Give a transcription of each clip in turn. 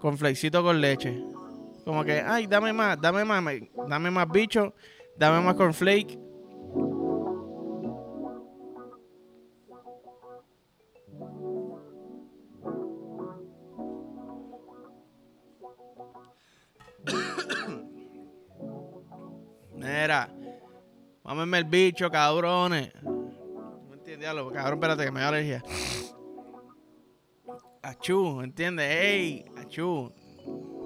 con flexito con leche. Como que, ay, dame más, dame más, dame más bicho, dame más cornflake. Mira, mámenme el bicho, cabrones. ¿Me entiendes? Cabrón, espérate que me da alergia. Achú, ¿entiendes? ¡Ey! Achú.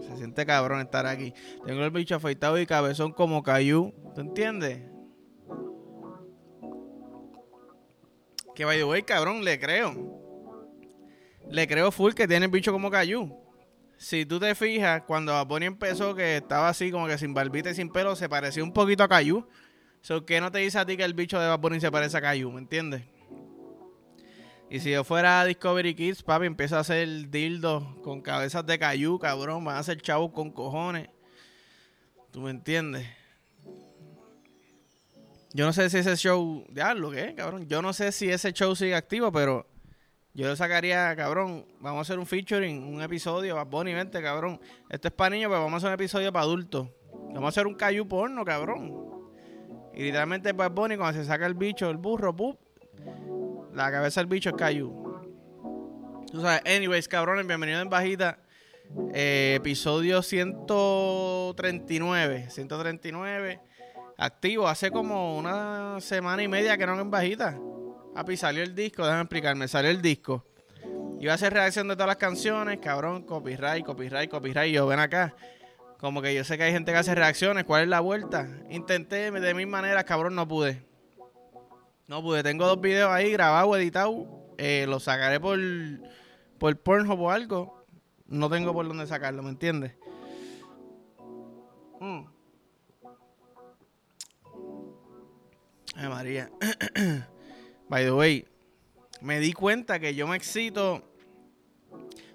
Se siente cabrón estar aquí. Tengo el bicho afeitado y cabezón como cayú. ¿Tú entiendes? Que by the way, cabrón, le creo. Le creo full que tiene el bicho como cayú. Si tú te fijas, cuando Bad empezó, que estaba así como que sin barbita y sin pelo, se parecía un poquito a Cayu. So, ¿Qué no te dice a ti que el bicho de Bad se parece a Cayu? ¿Me entiendes? Y si yo fuera a Discovery Kids, papi, empieza a hacer dildos con cabezas de cayú, cabrón. Van a hacer chavos con cojones. ¿Tú me entiendes? Yo no sé si ese show. Ya, lo que cabrón. Yo no sé si ese show sigue activo, pero yo lo sacaría, cabrón. Vamos a hacer un featuring, un episodio. Bad Bunny, vente, cabrón. Esto es para niños, pero vamos a hacer un episodio para adultos. Vamos a hacer un cayú porno, cabrón. Y literalmente Bad Bunny, cuando se saca el bicho, el burro, ¡pup! La cabeza del bicho es Cayu. Sabes, anyways, cabrones, bienvenidos en bajita. Eh, episodio 139. 139. Activo. Hace como una semana y media que no en bajita. Papi, salió el disco. Déjame explicarme. Salió el disco. Iba a hacer reacción de todas las canciones. Cabrón, copyright, copyright, copyright. Y yo, ven acá. Como que yo sé que hay gente que hace reacciones. ¿Cuál es la vuelta? Intenté de mil maneras, cabrón, no pude. No pude, tengo dos videos ahí grabados, editados. Eh, los sacaré por, por Pornhub o algo. No tengo por dónde sacarlo, ¿me entiendes? Mm. Ay, María. By the way, me di cuenta que yo me excito.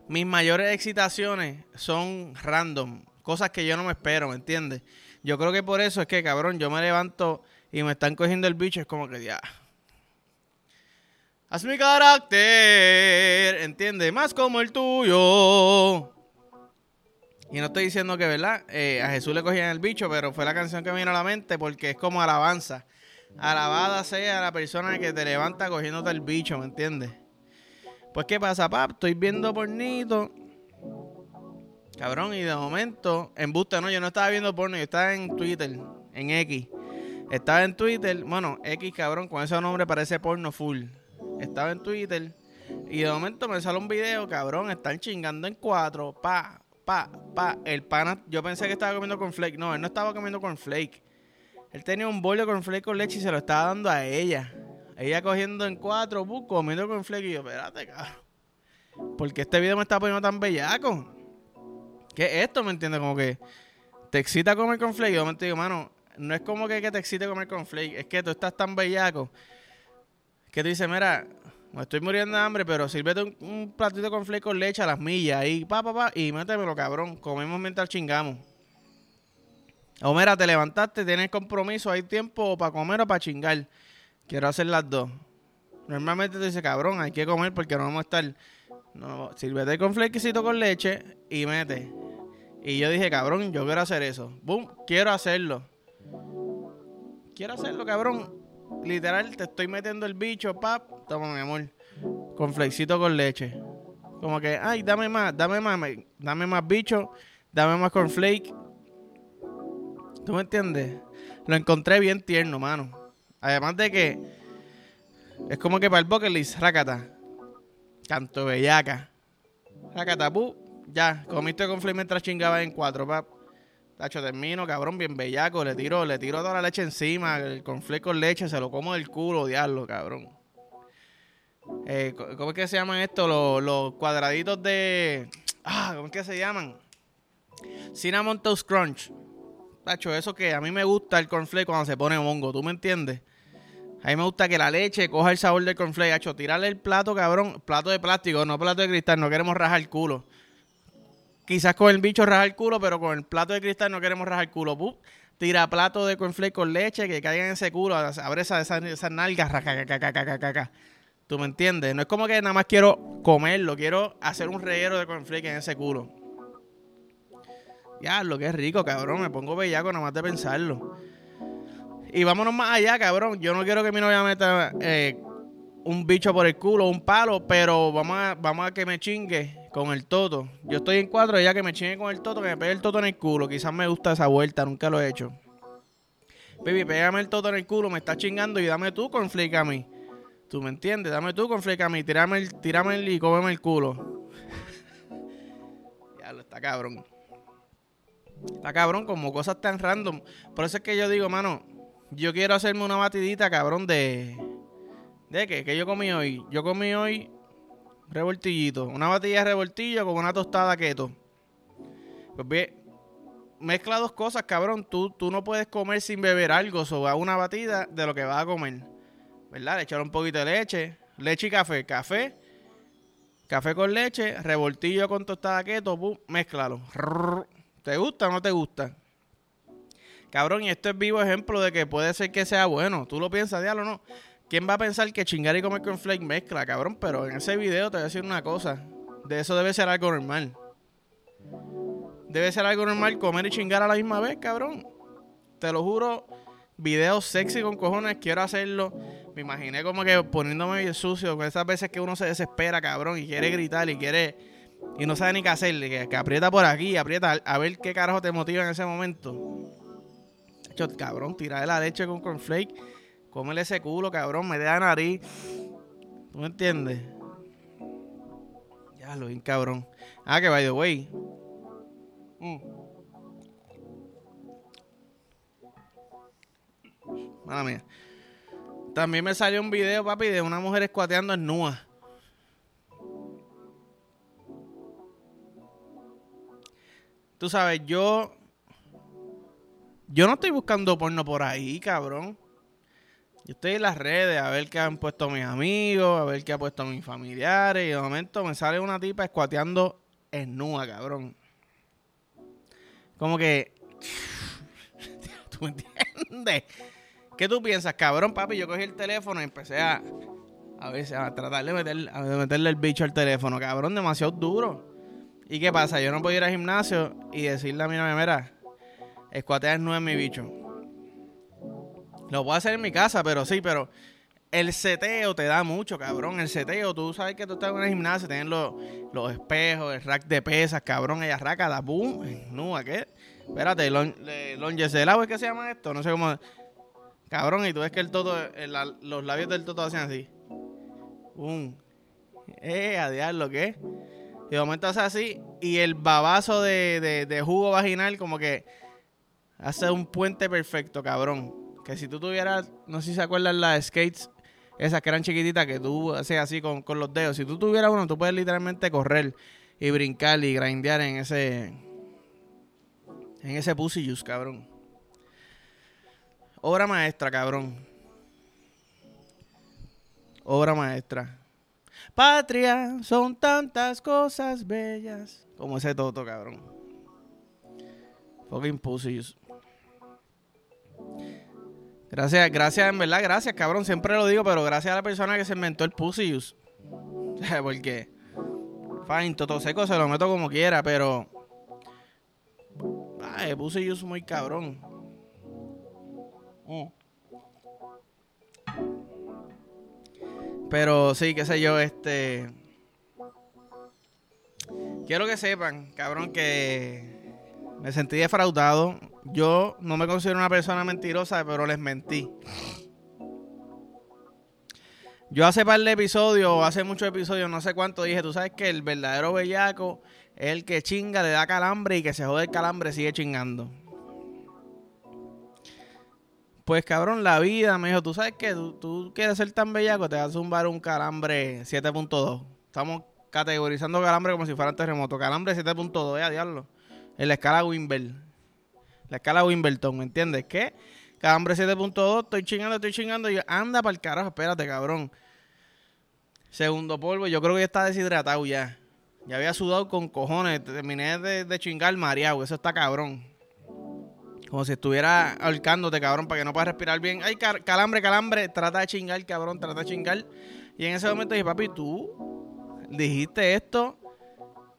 Mis mayores excitaciones son random. Cosas que yo no me espero, ¿me entiendes? Yo creo que por eso es que, cabrón, yo me levanto y me están cogiendo el bicho, es como que ya. Haz mi carácter, entiende, más como el tuyo. Y no estoy diciendo que, ¿verdad? Eh, a Jesús le cogían el bicho, pero fue la canción que me vino a la mente porque es como alabanza. Alabada sea la persona que te levanta cogiéndote el bicho, ¿me entiendes? Pues, ¿qué pasa, pap? Estoy viendo pornito. Cabrón, y de momento, en busta, no, yo no estaba viendo porno, yo estaba en Twitter, en X. Estaba en Twitter, bueno, X cabrón, con ese nombre parece porno full. Estaba en Twitter y de momento me sale un video, cabrón, están chingando en cuatro, pa, pa, pa. El pana, yo pensé que estaba comiendo con flake. No, él no estaba comiendo con flake. Él tenía un bollo con flake con leche y se lo estaba dando a ella. Ella cogiendo en cuatro, bu, comiendo con flake. Y yo, espérate, cabrón. Porque este video me está poniendo tan bellaco. ¿Qué es esto? ¿Me entiendes? Como que te excita comer con flake. Y yo me digo, mano, no es como que te excite comer con flake, es que tú estás tan bellaco que tú dices, mira, me estoy muriendo de hambre, pero sírvete un, platito con flake con leche a las millas ahí, pa, pa, pa, y métemelo, cabrón. Comemos mientras chingamos. O mira, te levantaste, tienes compromiso, hay tiempo para comer o para chingar. Quiero hacer las dos. Normalmente te dice, cabrón, hay que comer porque no vamos a estar. No, sírvete con flequecito con leche y mete. Y yo dije, cabrón, yo quiero hacer eso. Boom, quiero hacerlo. Quiero hacerlo, cabrón. Literal, te estoy metiendo el bicho, pap. Toma, mi amor. Con flexito con leche. Como que, ay, dame más, dame más, dame más bicho, dame más cornflake. ¿Tú me entiendes? Lo encontré bien tierno, mano. Además de que es como que para el bucket list, racata. Canto bellaca. Racata, pu. Ya, comiste con mientras chingaba en cuatro, pap. Tacho, termino, cabrón, bien bellaco. Le tiro, le tiro toda la leche encima. El conflicto con leche, se lo como del culo, diablo, cabrón. Eh, ¿Cómo es que se llaman esto? Los, cuadraditos de. Ah, ¿cómo es que se llaman? Cinnamon Toast Crunch. Tacho, eso que a mí me gusta el cornflake cuando se pone hongo, ¿tú me entiendes? A mí me gusta que la leche coja el sabor del cornflake. Tacho, tirarle el plato, cabrón. Plato de plástico, no plato de cristal. No queremos rajar el culo. Quizás con el bicho raja el culo, pero con el plato de cristal no queremos rajar el culo. tira plato de cornflake con leche que caiga en ese culo, abre esas esa, esa nalgas, ¿Tú me entiendes? No es como que nada más quiero comerlo, quiero hacer un reguero de cornflake en ese culo. Ya, lo que es rico, cabrón. Me pongo bellaco nada más de pensarlo. Y vámonos más allá, cabrón. Yo no quiero que mi novia meta eh, un bicho por el culo, un palo, pero vamos a, vamos a que me chingue con el toto. Yo estoy en cuatro, ella que me chingue con el toto, que me pegue el toto en el culo. Quizás me gusta esa vuelta, nunca lo he hecho. Baby, pégame el toto en el culo, me está chingando y dame tú con a mí. ¿Tú me entiendes? Dame tú con a mí, tírame el, tírame el y cómeme el culo. ya lo está cabrón. Está cabrón, como cosas tan random. Por eso es que yo digo, mano, yo quiero hacerme una batidita, cabrón, de. ¿De qué? ¿Qué yo comí hoy? Yo comí hoy revoltillito. Una batilla de revoltillo con una tostada keto. Pues bien, mezcla dos cosas, cabrón. Tú, tú no puedes comer sin beber algo. O una batida de lo que vas a comer. ¿Verdad? Le echar un poquito de leche. Leche y café. Café. Café con leche. Revoltillo con tostada keto. Pum, mézclalo. ¿Te gusta o no te gusta? Cabrón, y esto es vivo ejemplo de que puede ser que sea bueno. Tú lo piensas, diablo, no. ¿Quién va a pensar que chingar y comer con flake mezcla, cabrón? Pero en ese video te voy a decir una cosa. De eso debe ser algo normal. Debe ser algo normal comer y chingar a la misma vez, cabrón. Te lo juro. Videos sexy con cojones, quiero hacerlo. Me imaginé como que poniéndome sucio, con esas veces que uno se desespera, cabrón, y quiere gritar y quiere y no sabe ni qué hacerle, que, aprieta por aquí, aprieta a ver qué carajo te motiva en ese momento. Hecho, cabrón, tira de la leche con cornflake, cómele ese culo, cabrón, me da nariz. ¿Tú me entiendes? Ya lo vi, cabrón. Ah, que by the way. Mm. Mía. También me salió un video, papi, de una mujer escuateando en nua. Tú sabes, yo. Yo no estoy buscando porno por ahí, cabrón. Yo estoy en las redes a ver qué han puesto mis amigos, a ver qué ha puesto mis familiares. Y de momento me sale una tipa escuateando en nua, cabrón. Como que. ¿Tú me entiendes? ¿Qué tú piensas, cabrón, papi? Yo cogí el teléfono y empecé a. A veces a tratar de, meter, a meterle el bicho al teléfono, cabrón, demasiado duro. ¿Y qué pasa? Yo no puedo ir al gimnasio y decirle a mi novia, mira, escuatear no es mi bicho. Lo puedo hacer en mi casa, pero sí, pero el seteo te da mucho, cabrón. El seteo, tú sabes que tú estás en el gimnasio, tienes los, los espejos, el rack de pesas, cabrón, ella raca, da boom, no, ¿qué? Espérate, longes agua, ¿es que se llama esto? No sé cómo. Cabrón, y tú ves que el todo, los labios del todo hacen así. Boom. Eh, a diablo, ¿qué? Y de momento hace así. Y el babazo de, jugo vaginal, como que hace un puente perfecto, cabrón. Que si tú tuvieras, no sé si se acuerdan las skates, esas que eran chiquititas, que tú haces así con, los dedos. Si tú tuvieras uno, tú puedes literalmente correr y brincar y grindear en ese. En ese pussy juice, cabrón. Obra maestra, cabrón. Obra maestra. Patria, son tantas cosas bellas. Como ese toto, cabrón. Fucking pussies. Gracias, gracias, en verdad, gracias, cabrón. Siempre lo digo, pero gracias a la persona que se inventó el pussy use. Porque, fine, toto seco se lo meto como quiera, pero. Ay, pussy use muy cabrón. Mm. Pero sí, qué sé yo, este. Quiero que sepan, cabrón, que me sentí defraudado. Yo no me considero una persona mentirosa, pero les mentí. Yo hace par de episodios, hace muchos episodios, no sé cuánto, dije, tú sabes que el verdadero bellaco es el que chinga, le da calambre y que se jode el calambre sigue chingando. Pues cabrón, la vida, me dijo, tú sabes que tú, quieres ser tan bellaco, te vas a zumbar un calambre 7.2. Estamos categorizando calambre como si fuera un terremoto. Calambre 7.2, ya diablo. En la escala Wimber. La escala Wimbledon, ¿me entiendes? ¿Qué? Calambre 7.2, estoy chingando, estoy chingando. Y yo, anda para el carajo, espérate, cabrón. Segundo polvo, yo creo que ya está deshidratado ya. Ya había sudado con cojones. Terminé de, de chingar mareado. Eso está cabrón. Como si estuviera ahorcándote, cabrón, para que no puedas respirar bien. Ay, calambre, calambre. Trata de chingar, cabrón, trata de chingar. Y en ese momento dije, papi, tú dijiste esto.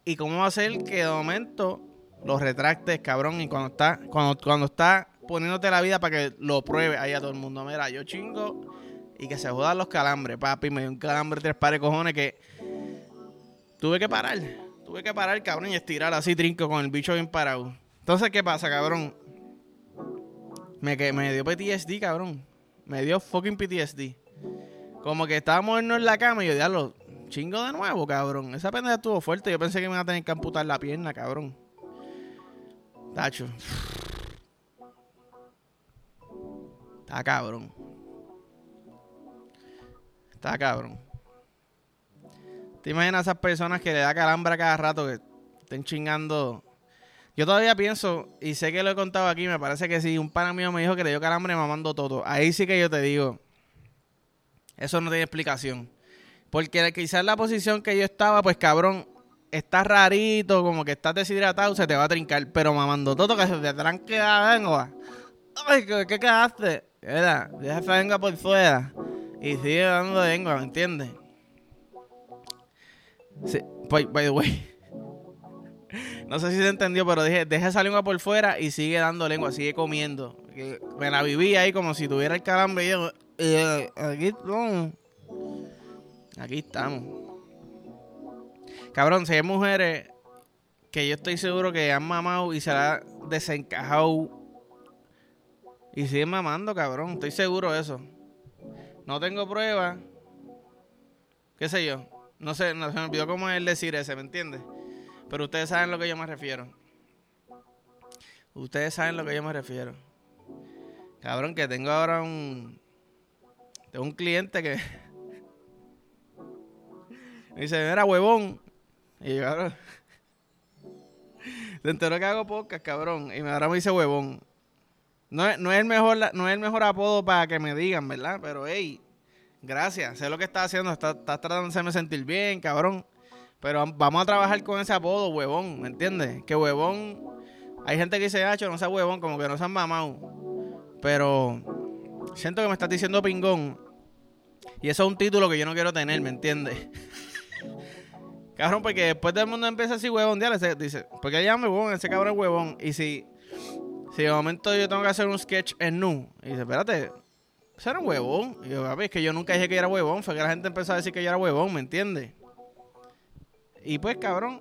¿Y cómo va a ser que de momento los retractes, cabrón, y cuando está, cuando, cuando está poniéndote la vida para que lo pruebe ahí a todo el mundo. Mira, yo chingo y que se jodan los calambres, papi. Me dio un calambre tres pares de cojones que tuve que parar. Tuve que parar, cabrón, y estirar así trinco con el bicho bien parado. Entonces, ¿qué pasa, cabrón? Me, que, me dio PTSD, cabrón. Me dio fucking PTSD. Como que estábamos en la cama y yo, diablo, chingo de nuevo, cabrón. Esa pendeja estuvo fuerte. Yo pensé que me iba a tener que amputar la pierna, cabrón. Tacho. Está cabrón. Está cabrón. ¿Te imaginas a esas personas que le da calambre cada rato que estén chingando? Yo todavía pienso, y sé que lo he contado aquí, me parece que sí, un pana mío me dijo que le dio calambre mamando todo. Ahí sí que yo te digo, eso no tiene explicación. Porque quizás la posición que yo estaba, pues cabrón, está rarito, como que estás deshidratado, se te va a trincar. Pero mamando todo, que se te tranque la lengua. Ay, ¿qué, qué quedaste? Deja esa venga por fuera. Y sigue dando lengua, ¿me entiendes? Sí, by, the way. No sé si se entendió, pero dije, deja esa lengua por fuera y sigue dando lengua, sigue comiendo. Me la viví ahí como si tuviera el calambre y yo, eh, aquí estamos. Aquí estamos. Cabrón, si hay mujeres que yo estoy seguro que han mamado y se la han desencajado y siguen mamando, cabrón. Estoy seguro de eso. No tengo pruebas. ¿Qué sé yo? No sé, no, se me olvidó cómo es decir ese, ¿me entiendes? Pero ustedes saben a lo que yo me refiero. Ustedes saben a lo que yo me refiero. Cabrón, que tengo ahora un. Tengo un cliente que. me dice, era huevón. Y yo, cabrón. Se enteró que hago podcast, cabrón. Y ahora me dice huevón. No es, no es, el mejor, no es el mejor apodo para que me digan, ¿verdad? Pero, hey, gracias. Sé lo que estás haciendo. Estás, tratando de hacerme sentir bien, cabrón. Pero vamos a trabajar con ese apodo, huevón, ¿me entiendes? Que huevón. Hay gente que dice, hacho, no sea huevón, como que no sean mamado. Pero siento que me estás diciendo pingón. Y eso es un título que yo no quiero tener, ¿me entiendes? cabrón, porque después todo el mundo empieza así, huevón, dice, porque llama huevón, ese cabrón huevón. Y si si de momento yo tengo que hacer un sketch en nu, y dice, espérate, ese era un huevón. Y yo, papi, es que yo nunca dije que era huevón, fue que la gente empezó a decir que yo era huevón, ¿me entiendes? Y pues, cabrón.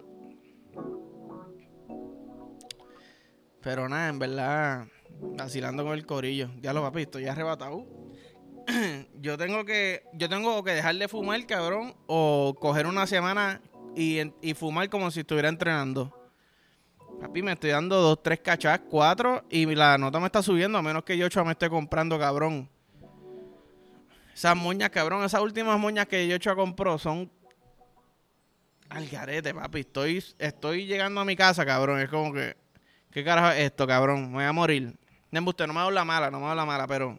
Pero nada, en verdad, vacilando con el corillo. Ya lo papi, estoy arrebatado. yo tengo que, yo tengo que dejar de fumar, cabrón, o coger una semana y, y fumar como si estuviera entrenando. Papi, me estoy dando dos, tres cachas, cuatro, y la nota me está subiendo, a menos que yo me esté comprando, cabrón. Esas moñas, cabrón, esas últimas moñas que Yochoa compró son al garete, papi. Estoy, estoy llegando a mi casa, cabrón. Es como que, ¿qué carajo es esto, cabrón? Me voy a morir. Usted no me habla mala, no me habla mala, pero.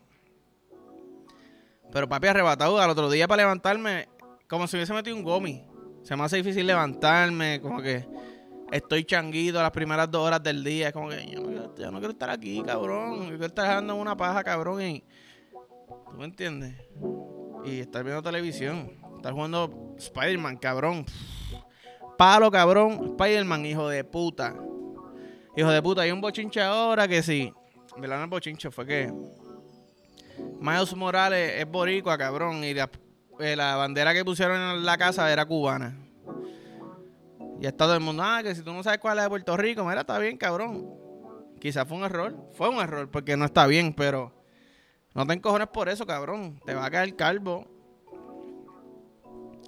Pero papi, arrebatado al otro día para levantarme, como si hubiese metido un gomi. Se me hace difícil levantarme, como que estoy changuito las primeras dos horas del día. Es como que yo no, quiero, estar aquí, cabrón. Yo quiero estar dejando una paja, cabrón. Y, ¿Tú me entiendes? Y estar viendo televisión. Estar jugando Spider-Man, cabrón. Palo, cabrón. Spider-Man, hijo de puta. Hijo de puta. Hay un bochinche ahora que sí. ¿Verdad? No el bochinche fue que. Miles Morales es boricua, cabrón. Y la, eh, la bandera que pusieron en la casa era cubana. Y está todo el mundo, ah, que si tú no sabes cuál es de Puerto Rico, mira, está bien, cabrón. Quizás fue un error. Fue un error porque no está bien, pero no te encojones por eso, cabrón. Te va a quedar calvo.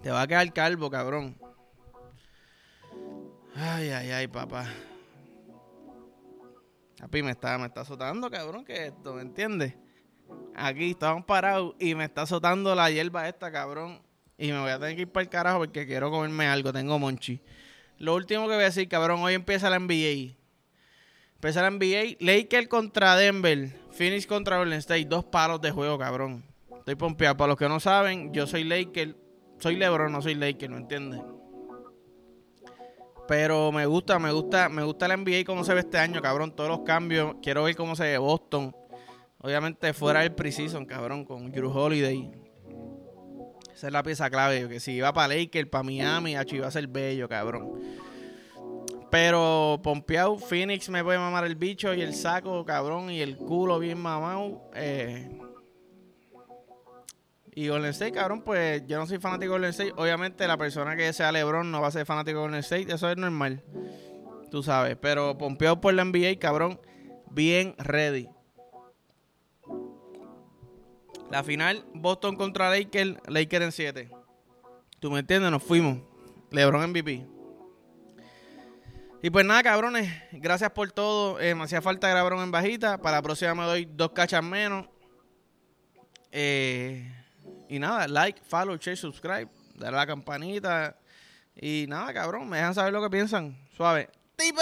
Te va a quedar calvo, cabrón. Ay, ay, ay, papá. Papi, me está, me está azotando, cabrón, que esto, ¿me entiendes? Aquí estamos parados y me está azotando la hierba esta, cabrón. Y me voy a tener que ir para el carajo porque quiero comerme algo. Tengo monchi. Lo último que voy a decir, cabrón, hoy empieza la NBA. Empieza la NBA. Lakers contra Denver. Phoenix contra Golden State. Dos palos de juego, cabrón. Estoy pompeado. Para los que no saben, yo soy Laker. Soy LeBron, no soy Laker, ¿no entiendes? Pero me gusta, me gusta, me gusta la NBA cómo se ve este año, cabrón. Todos los cambios. Quiero ver cómo se ve Boston. Obviamente fuera del preseason, cabrón, con Drew Holiday. Esa es la pieza clave. Que si iba para Lakers, para Miami, H iba a ser bello, cabrón. Pero pompeado, Phoenix me puede mamar el bicho y el saco, cabrón, y el culo bien mamado. Eh. Y Golden State, cabrón, pues yo no soy fanático de Golden State. Obviamente la persona que sea LeBron no va a ser fanático de Golden State, eso es normal. Tú sabes, pero pompeado por la NBA, cabrón, bien ready. La final, Boston contra Lakers, Lakers en 7. ¿Tú me entiendes? Nos fuimos. LeBron MVP. Y pues nada, cabrones, gracias por todo. Eh, me hacía falta grabar en bajita. Para la próxima me doy dos cachas menos. Eh, y nada, like, follow, share, subscribe. Darle a la campanita. Y nada, cabrón, me dejan saber lo que piensan. Suave. ¡Tipo!